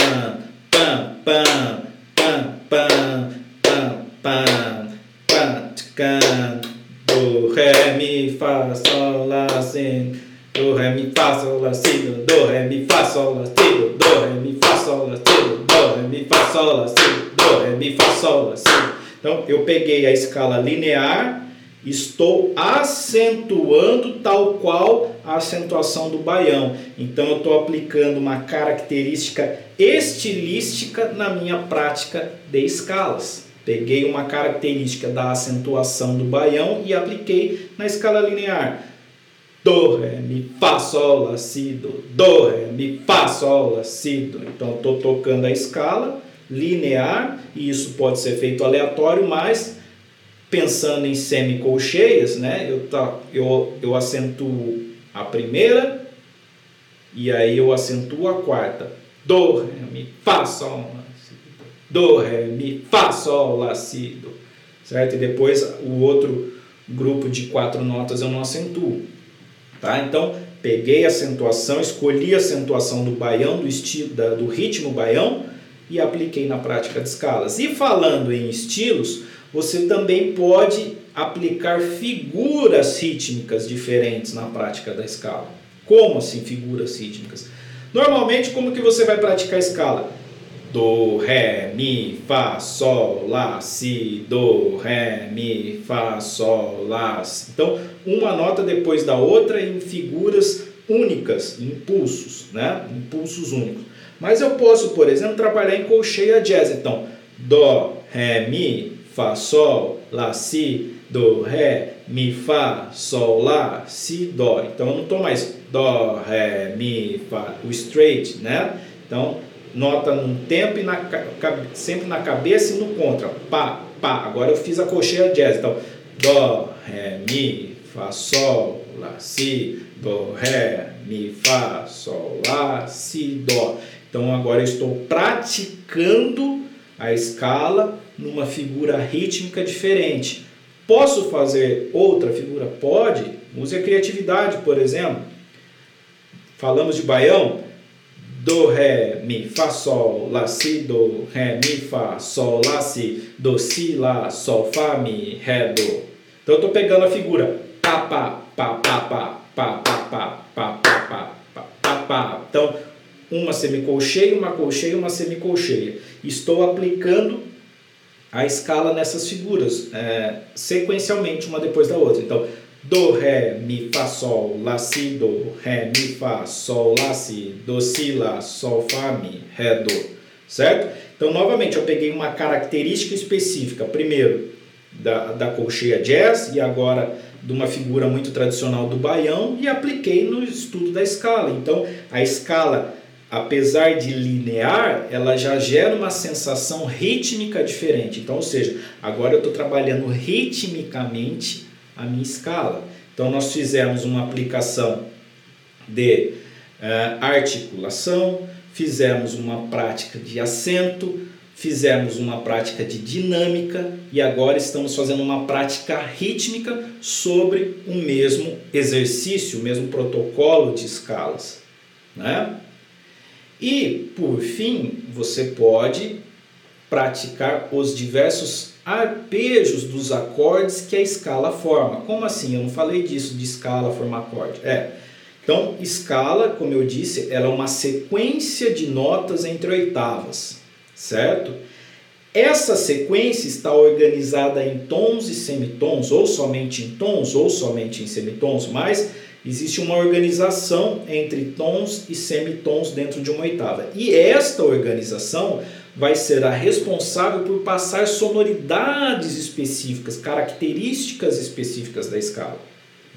pam, pam, pam, pam, pam, pam, pam, pam, do, ré, mi, fá, sol, lá, si, do, ré, mi, fá, sol, lá, si, do, ré, mi, fá, sol, lá, si, mi, fá, sol, si, do, ré, mi, fá, sol, si. Então, eu peguei a escala linear, estou acentuando tal qual a acentuação do baião. Então, eu estou aplicando uma característica estilística na minha prática de escalas. Peguei uma característica da acentuação do baião e apliquei na escala linear. Do, ré, mi, fá, sol, lá, si, do. Do, ré, mi, fá, sol, lá, si, do. Então, estou tocando a escala linear, e isso pode ser feito aleatório, mas pensando em semicolcheias, né, eu, tá, eu, eu acentuo a primeira e aí eu acentuo a quarta. Do, ré, mi, fá, sol, lá, si, do. ré, mi, fá, sol, lá, si, do. Certo? E depois o outro grupo de quatro notas eu não acentuo. Tá? Então, peguei a acentuação, escolhi a acentuação do baião, do, estilo, da, do ritmo baião, e apliquei na prática de escalas. E falando em estilos, você também pode aplicar figuras rítmicas diferentes na prática da escala. Como assim figuras rítmicas? Normalmente, como que você vai praticar a escala? Do, Ré, Mi, Fá, Sol, Lá, Si, Do, Ré, Mi, Fá, Sol, Lá, Si. Então, uma nota depois da outra em figuras únicas, impulsos, né? Impulsos únicos. Mas eu posso, por exemplo, trabalhar em colcheia jazz. Então, Dó, Ré, Mi, Fá, Sol, Lá, Si, Do, Ré, Mi, Fá, Sol, Lá, Si, Dó. Então eu não estou mais Dó, Ré, Mi, Fá, o straight, né? Então, nota no tempo e na, sempre na cabeça e no contra. Pá, pá. Agora eu fiz a colcheia jazz. Então, Dó, Ré, Mi, Fá, Sol, Lá, Si, Do, Ré, Mi, Fá, Sol, Lá, Si, Dó. Então agora eu estou praticando a escala numa figura rítmica diferente. Posso fazer outra figura? Pode. Use a criatividade, por exemplo. Falamos de baião. Do, ré, mi, fá, sol, lá, si, do, ré, mi, fá, sol, lá, si, do, si, lá, sol, fá, mi, ré, do. Então eu estou pegando a figura. Pá, pá, pá, pá, pá, pá, pá, pá, pá, pá, pá, pá, pá. Então uma semicolcheia, uma colcheia, uma semicolcheia. Estou aplicando a escala nessas figuras, é, sequencialmente, uma depois da outra. Então, do, ré, mi, fá, sol, lá, si, do, ré, mi, fá, sol, lá, si, do, si, lá, sol, fá, mi, ré, do. Certo? Então, novamente, eu peguei uma característica específica, primeiro, da, da colcheia jazz e agora de uma figura muito tradicional do baião e apliquei no estudo da escala. Então, a escala apesar de linear, ela já gera uma sensação rítmica diferente. Então, ou seja, agora eu estou trabalhando ritmicamente a minha escala. Então, nós fizemos uma aplicação de uh, articulação, fizemos uma prática de acento, fizemos uma prática de dinâmica e agora estamos fazendo uma prática rítmica sobre o mesmo exercício, o mesmo protocolo de escalas. Né? E, por fim, você pode praticar os diversos arpejos dos acordes que a escala forma. Como assim? Eu não falei disso de escala formar acorde. É. Então, escala, como eu disse, ela é uma sequência de notas entre oitavas, certo? Essa sequência está organizada em tons e semitons, ou somente em tons, ou somente em semitons, mas existe uma organização entre tons e semitons dentro de uma oitava. E esta organização vai ser a responsável por passar sonoridades específicas, características específicas da escala.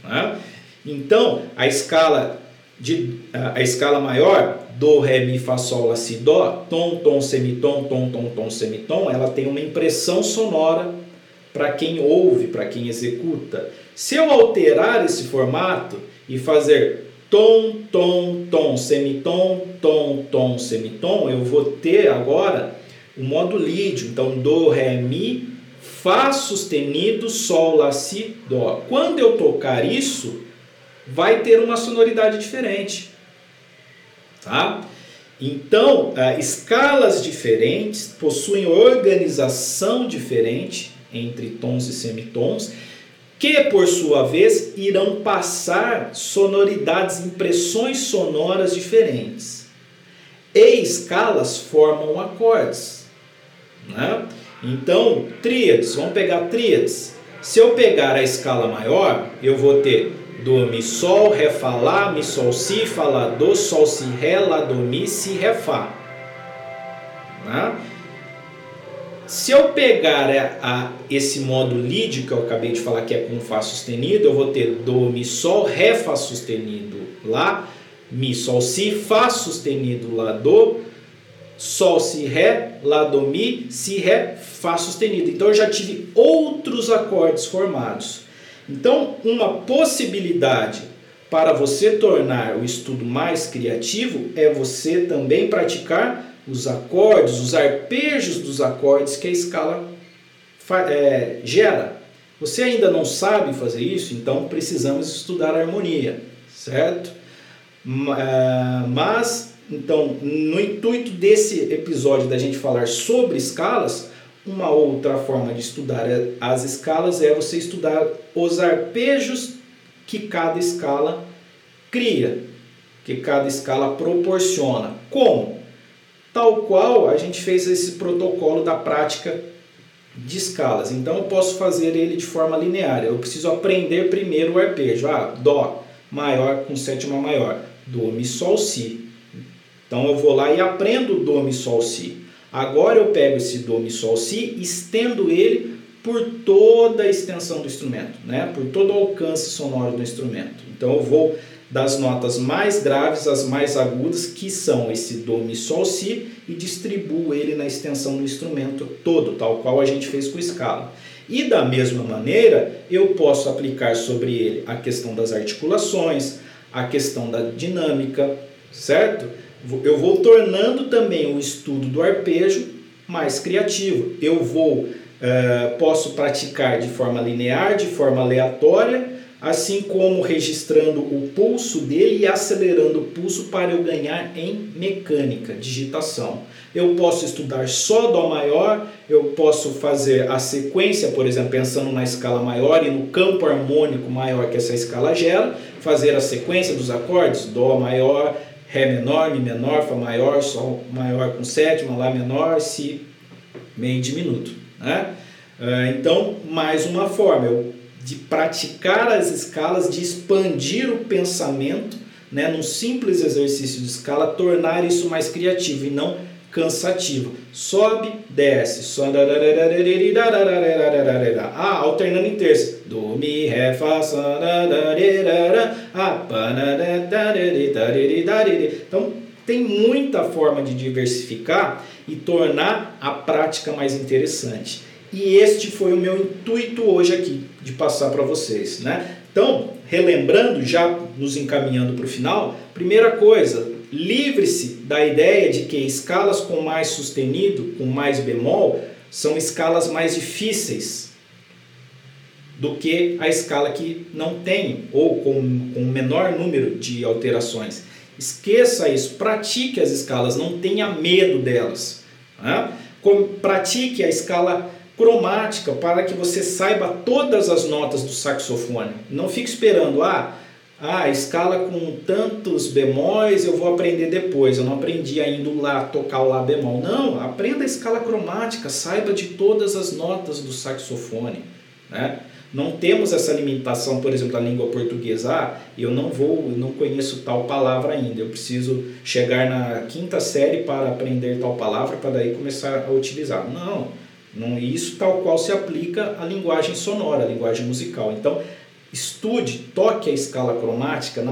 Né? Então, a escala de a escala maior do ré mi fá sol lá si dó tom tom semitom tom tom tom semitom ela tem uma impressão sonora para quem ouve para quem executa se eu alterar esse formato e fazer tom tom tom semitom tom tom semitom eu vou ter agora o modo lídio então do ré mi fá sustenido sol lá si dó quando eu tocar isso vai ter uma sonoridade diferente. Tá? Então, uh, escalas diferentes possuem organização diferente entre tons e semitons, que por sua vez irão passar sonoridades, impressões sonoras diferentes. E escalas formam acordes. Né? Então, tríades, vamos pegar tríades. Se eu pegar a escala maior, eu vou ter do mi sol, ré fá lá, mi sol si, fá lá do, sol si ré, lá do mi, si ré fá. Né? Se eu pegar a, a, esse modo lead que eu acabei de falar que é com Fá sustenido, eu vou ter Do, Mi, Sol, Ré, Fá sustenido Lá, Mi, Sol, Si, Fá sustenido Lá, Do, Sol, Si, Ré, Lá, Do, Mi, Si, Ré, Fá sustenido. Então eu já tive outros acordes formados. Então, uma possibilidade para você tornar o estudo mais criativo é você também praticar os acordes, os arpejos dos acordes que a escala é, gera. Você ainda não sabe fazer isso, então precisamos estudar harmonia, certo? É, mas, então, no intuito desse episódio da gente falar sobre escalas, uma outra forma de estudar as escalas é você estudar os arpejos que cada escala cria, que cada escala proporciona. Como? Tal qual a gente fez esse protocolo da prática de escalas. Então eu posso fazer ele de forma linear. Eu preciso aprender primeiro o arpejo. Ah, Dó maior com sétima maior. Dó, Mi, Sol, Si. Então eu vou lá e aprendo Dó, Mi, Sol, Si. Agora eu pego esse Dó, Mi, Sol, Si, estendo ele por toda a extensão do instrumento, né? por todo o alcance sonoro do instrumento. Então eu vou das notas mais graves às mais agudas, que são esse Dó, Mi, Sol, Si, e distribuo ele na extensão do instrumento todo, tal qual a gente fez com escala. E da mesma maneira, eu posso aplicar sobre ele a questão das articulações, a questão da dinâmica, certo? eu vou tornando também o estudo do arpejo mais criativo. Eu vou, uh, posso praticar de forma linear, de forma aleatória, assim como registrando o pulso dele e acelerando o pulso para eu ganhar em mecânica, digitação. Eu posso estudar só Dó maior, eu posso fazer a sequência, por exemplo, pensando na escala maior e no campo harmônico maior que essa escala gera, fazer a sequência dos acordes, Dó maior, Ré menor, Mi menor, Fá maior, Sol maior com sétima, Lá menor, Si meio diminuto. Né? Ah, então, mais uma forma de praticar as escalas, de expandir o pensamento, né, num simples exercício de escala, tornar isso mais criativo e não cansativo. Sobe, desce. Ah, alternando em terça. Do, mi, ré, fá, Então, tem muita forma de diversificar e tornar a prática mais interessante. E este foi o meu intuito hoje aqui de passar para vocês, né? Então, relembrando, já nos encaminhando para o final, primeira coisa, livre-se da ideia de que escalas com mais sustenido, com mais bemol, são escalas mais difíceis do que a escala que não tem ou com, com menor número de alterações. Esqueça isso, pratique as escalas, não tenha medo delas. Né? Pratique a escala cromática para que você saiba todas as notas do saxofone. Não fique esperando, ah, ah, escala com tantos bemóis eu vou aprender depois. Eu não aprendi ainda lá tocar o lá bemol. Não, aprenda a escala cromática, saiba de todas as notas do saxofone, né? Não temos essa limitação, por exemplo, da língua portuguesa. Ah, eu não vou, eu não conheço tal palavra ainda. Eu preciso chegar na quinta série para aprender tal palavra para daí começar a utilizar. Não, não isso tal qual se aplica à linguagem sonora, à linguagem musical. Então, estude, toque a escala cromática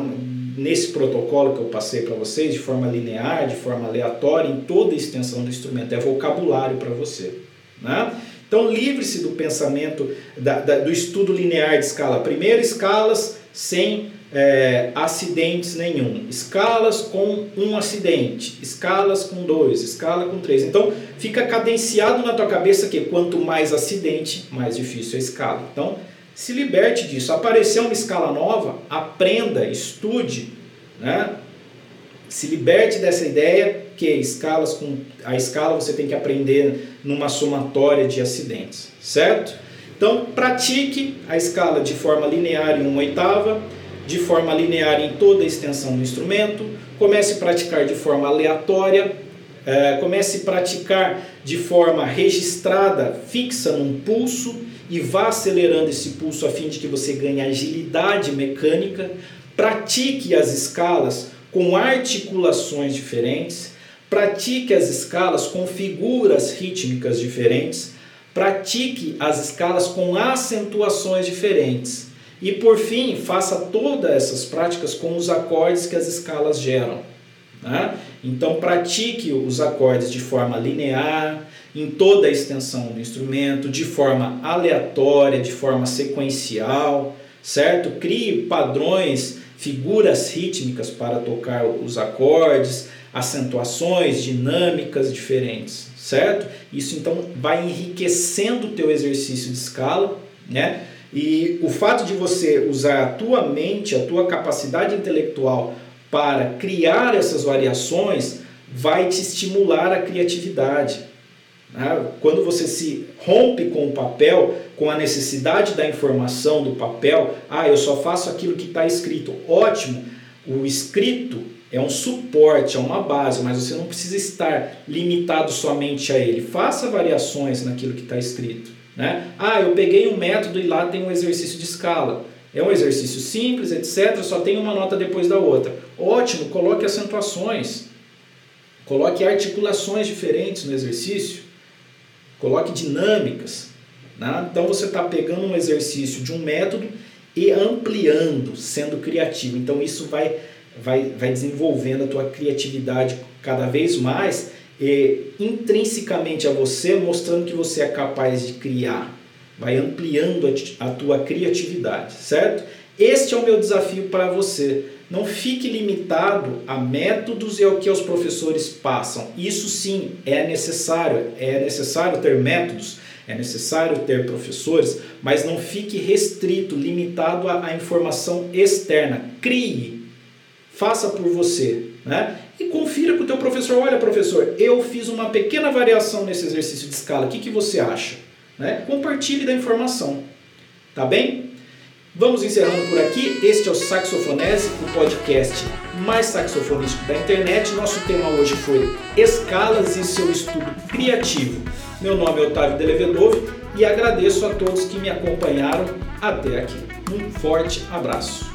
nesse protocolo que eu passei para vocês, de forma linear, de forma aleatória, em toda a extensão do instrumento. É vocabulário para você. Né? Então, livre-se do pensamento, da, da, do estudo linear de escala. Primeiro, escalas sem é, acidentes nenhum. Escalas com um acidente, escalas com dois, escala com três. Então, fica cadenciado na tua cabeça que quanto mais acidente, mais difícil a escala. Então, se liberte disso. Apareceu uma escala nova, aprenda, estude, né? se liberte dessa ideia que escalas com a escala você tem que aprender numa somatória de acidentes, certo? Então pratique a escala de forma linear em uma oitava, de forma linear em toda a extensão do instrumento, comece a praticar de forma aleatória, é, comece a praticar de forma registrada, fixa num pulso e vá acelerando esse pulso a fim de que você ganhe agilidade mecânica. Pratique as escalas com articulações diferentes, pratique as escalas com figuras rítmicas diferentes, pratique as escalas com acentuações diferentes. E por fim, faça todas essas práticas com os acordes que as escalas geram. Né? Então, pratique os acordes de forma linear, em toda a extensão do instrumento, de forma aleatória, de forma sequencial, certo? Crie padrões figuras rítmicas para tocar os acordes, acentuações, dinâmicas diferentes, certo? Isso então vai enriquecendo o teu exercício de escala, né? E o fato de você usar a tua mente, a tua capacidade intelectual para criar essas variações vai te estimular a criatividade. Né? Quando você se rompe com o papel, com a necessidade da informação do papel, ah, eu só faço aquilo que está escrito. Ótimo, o escrito é um suporte, é uma base, mas você não precisa estar limitado somente a ele. Faça variações naquilo que está escrito. Né? Ah, eu peguei um método e lá tem um exercício de escala. É um exercício simples, etc. Só tem uma nota depois da outra. Ótimo, coloque acentuações. Coloque articulações diferentes no exercício. Coloque dinâmicas. Né? Então você está pegando um exercício de um método e ampliando, sendo criativo. Então isso vai, vai, vai desenvolvendo a tua criatividade cada vez mais e intrinsecamente a você, mostrando que você é capaz de criar. Vai ampliando a, a tua criatividade, certo? Este é o meu desafio para você. Não fique limitado a métodos e ao que os professores passam. Isso sim é necessário, é necessário ter métodos, é necessário ter professores, mas não fique restrito, limitado à, informação externa. Crie, faça por você, né? E confira com o teu professor, olha professor, eu fiz uma pequena variação nesse exercício de escala, o que, que você acha? Né? Compartilhe da informação, tá bem? Vamos encerrando por aqui. Este é o Saxofonese, o podcast mais saxofonístico da internet. Nosso tema hoje foi escalas e seu estudo criativo. Meu nome é Otávio Delevedove e agradeço a todos que me acompanharam até aqui. Um forte abraço.